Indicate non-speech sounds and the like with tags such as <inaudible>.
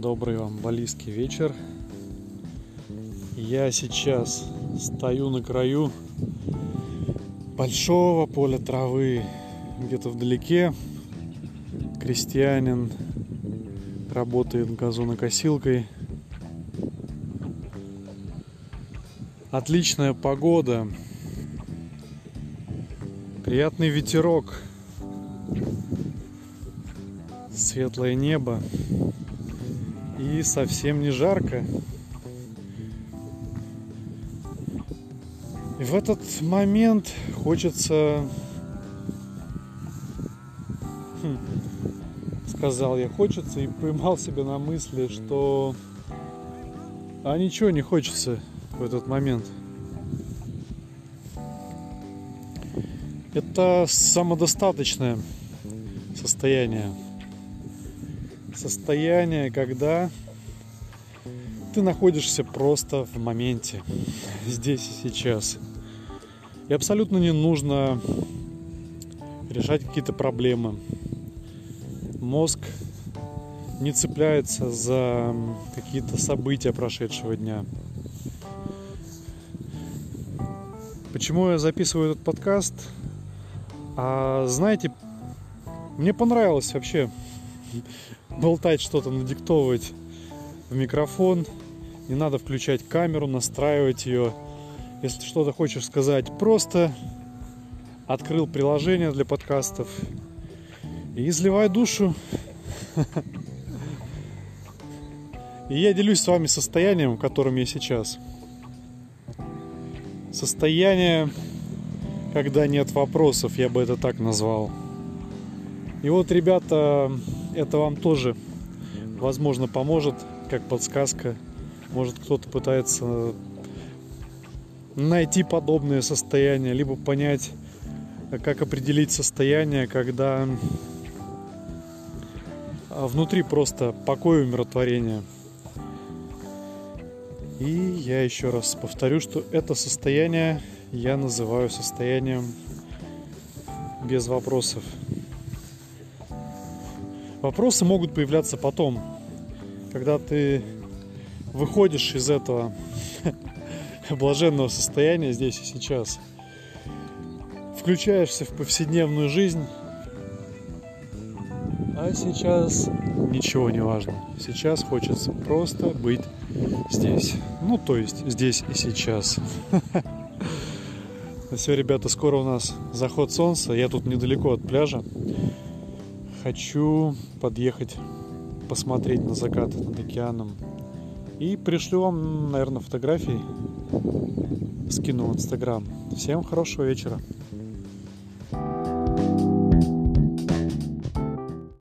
Добрый вам балийский вечер. Я сейчас стою на краю большого поля травы. Где-то вдалеке крестьянин работает газонокосилкой. Отличная погода. Приятный ветерок. Светлое небо. И совсем не жарко. И в этот момент хочется, хм, сказал я, хочется и поймал себя на мысли, что а ничего не хочется в этот момент. Это самодостаточное состояние. Состояние, когда ты находишься просто в моменте, здесь и сейчас. И абсолютно не нужно решать какие-то проблемы. Мозг не цепляется за какие-то события прошедшего дня. Почему я записываю этот подкаст? А, знаете, мне понравилось вообще болтать что-то, надиктовывать в микрофон. Не надо включать камеру, настраивать ее. Если что-то хочешь сказать, просто открыл приложение для подкастов и изливай душу. И я делюсь с вами состоянием, в котором я сейчас. Состояние, когда нет вопросов, я бы это так назвал. И вот, ребята, это вам тоже, возможно, поможет, как подсказка. Может, кто-то пытается найти подобное состояние, либо понять, как определить состояние, когда внутри просто покой и умиротворение. И я еще раз повторю, что это состояние я называю состоянием без вопросов. Вопросы могут появляться потом, когда ты выходишь из этого <laughs> блаженного состояния здесь и сейчас. Включаешься в повседневную жизнь, а сейчас ничего не важно. Сейчас хочется просто быть здесь. Ну, то есть здесь и сейчас. <laughs> Все, ребята, скоро у нас заход солнца. Я тут недалеко от пляжа. Хочу подъехать, посмотреть на закат над океаном. И пришлю вам, наверное, фотографии. Скину в Инстаграм. Всем хорошего вечера.